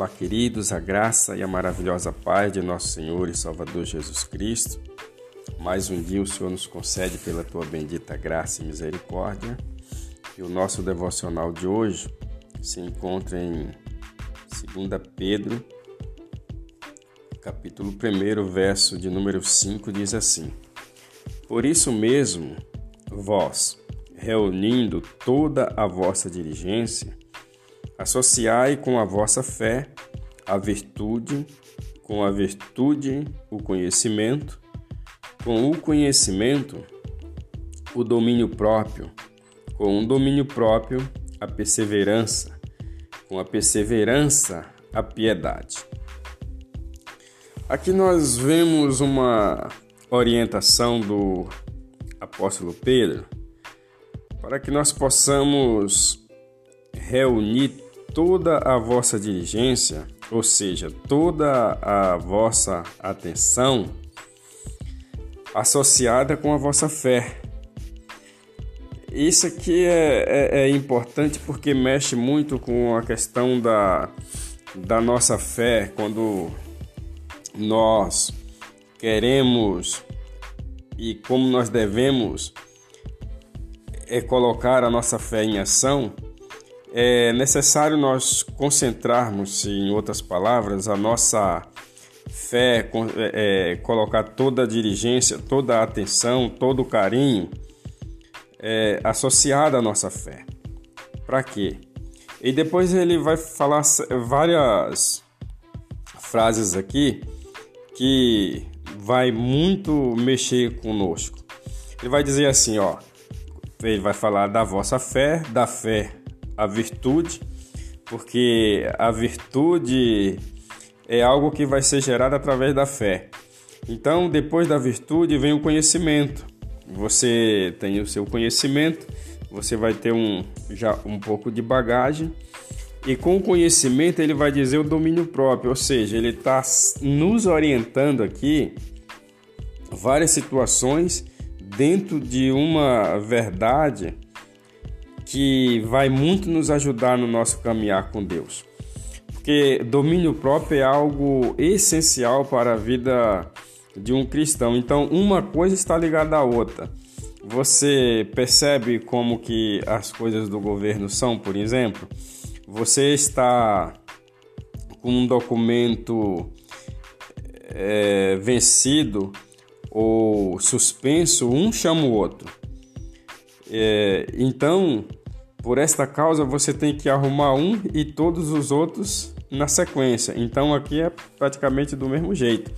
Olá, queridos, a graça e a maravilhosa paz de nosso Senhor e Salvador Jesus Cristo. Mais um dia o Senhor nos concede pela tua bendita graça e misericórdia. E o nosso devocional de hoje se encontra em 2 Pedro, capítulo 1, verso de número 5, diz assim: Por isso mesmo, vós, reunindo toda a vossa diligência, Associai com a vossa fé a virtude, com a virtude o conhecimento, com o conhecimento o domínio próprio, com o domínio próprio a perseverança, com a perseverança a piedade. Aqui nós vemos uma orientação do apóstolo Pedro para que nós possamos reunir toda a vossa diligência, ou seja, toda a vossa atenção associada com a vossa fé. Isso aqui é, é, é, importante porque mexe muito com a questão da, da nossa fé, quando nós queremos e como nós devemos é colocar a nossa fé em ação é necessário nós concentrarmos, em outras palavras, a nossa fé, é, é, colocar toda a diligência, toda a atenção, todo o carinho é, à nossa fé. Para quê? E depois ele vai falar várias frases aqui que vai muito mexer conosco. Ele vai dizer assim, ó, ele vai falar da vossa fé, da fé a virtude, porque a virtude é algo que vai ser gerado através da fé. Então, depois da virtude vem o conhecimento. Você tem o seu conhecimento, você vai ter um já um pouco de bagagem e com o conhecimento ele vai dizer o domínio próprio, ou seja, ele está nos orientando aqui várias situações dentro de uma verdade que vai muito nos ajudar no nosso caminhar com Deus. Porque domínio próprio é algo essencial para a vida de um cristão. Então, uma coisa está ligada à outra. Você percebe como que as coisas do governo são, por exemplo? Você está com um documento é, vencido ou suspenso, um chama o outro. É, então, por esta causa, você tem que arrumar um e todos os outros na sequência. Então, aqui é praticamente do mesmo jeito.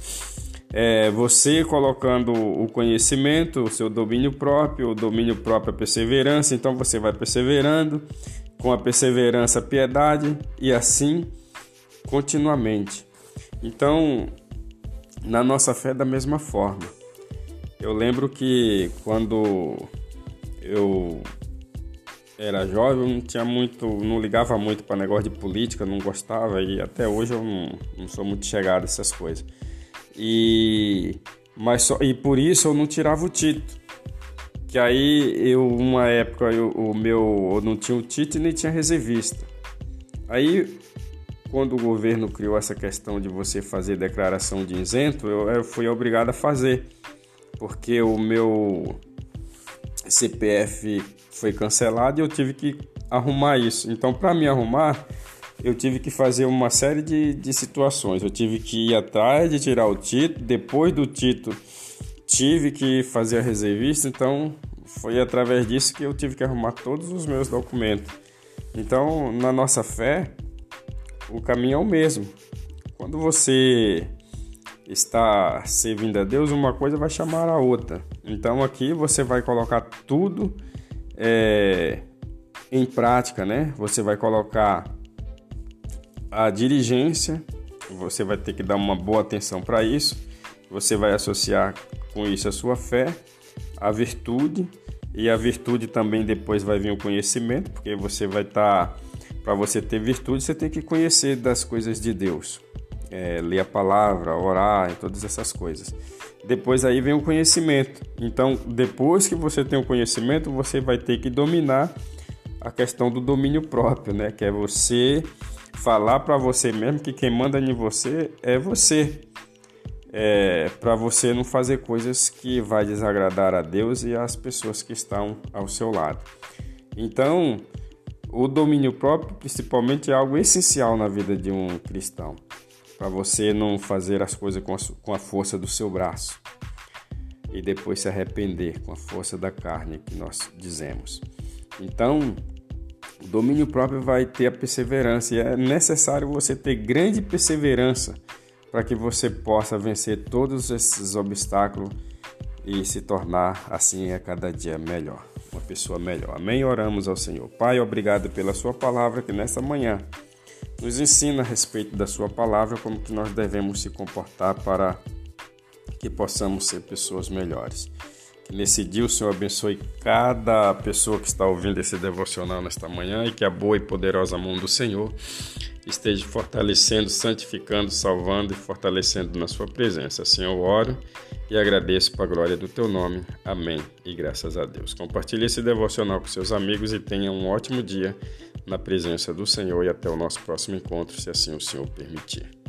É, você colocando o conhecimento, o seu domínio próprio, o domínio próprio a perseverança, então você vai perseverando, com a perseverança a piedade e assim continuamente. Então, na nossa fé da mesma forma. Eu lembro que quando eu era jovem, não tinha muito, não ligava muito para negócio de política, não gostava e até hoje eu não, não sou muito chegado a essas coisas. E mas só, e por isso eu não tirava o título. Que aí eu uma época eu, o meu eu não tinha o título nem tinha reservista. Aí quando o governo criou essa questão de você fazer declaração de isento, eu, eu fui obrigado a fazer, porque o meu CPF foi cancelado e eu tive que arrumar isso. Então, para me arrumar, eu tive que fazer uma série de, de situações. Eu tive que ir atrás de tirar o título, depois do título, tive que fazer a reservista. Então, foi através disso que eu tive que arrumar todos os meus documentos. Então, na nossa fé, o caminho é o mesmo. Quando você está servindo a Deus, uma coisa vai chamar a outra. Então aqui você vai colocar tudo é, em prática, né? Você vai colocar a diligência, você vai ter que dar uma boa atenção para isso. Você vai associar com isso a sua fé, a virtude e a virtude também depois vai vir o conhecimento, porque você vai estar tá, para você ter virtude, você tem que conhecer das coisas de Deus é, ler a palavra, orar todas essas coisas. Depois aí vem o conhecimento. Então, depois que você tem o conhecimento, você vai ter que dominar a questão do domínio próprio, né? Que é você falar para você mesmo que quem manda em você é você. É, para você não fazer coisas que vai desagradar a Deus e as pessoas que estão ao seu lado. Então, o domínio próprio, principalmente, é algo essencial na vida de um cristão, para você não fazer as coisas com a, com a força do seu braço e depois se arrepender com a força da carne que nós dizemos. Então, o domínio próprio vai ter a perseverança e é necessário você ter grande perseverança para que você possa vencer todos esses obstáculos e se tornar assim a cada dia melhor uma pessoa melhor. Amém? Oramos ao Senhor. Pai, obrigado pela Sua palavra que nesta manhã nos ensina a respeito da Sua palavra, como que nós devemos se comportar para que possamos ser pessoas melhores. Que nesse dia o Senhor abençoe cada pessoa que está ouvindo esse devocional nesta manhã e que a boa e poderosa mão do Senhor esteja fortalecendo, santificando, salvando e fortalecendo na sua presença. Assim eu oro e agradeço para a glória do teu nome. Amém. E graças a Deus. Compartilhe esse devocional com seus amigos e tenha um ótimo dia na presença do Senhor e até o nosso próximo encontro, se assim o Senhor permitir.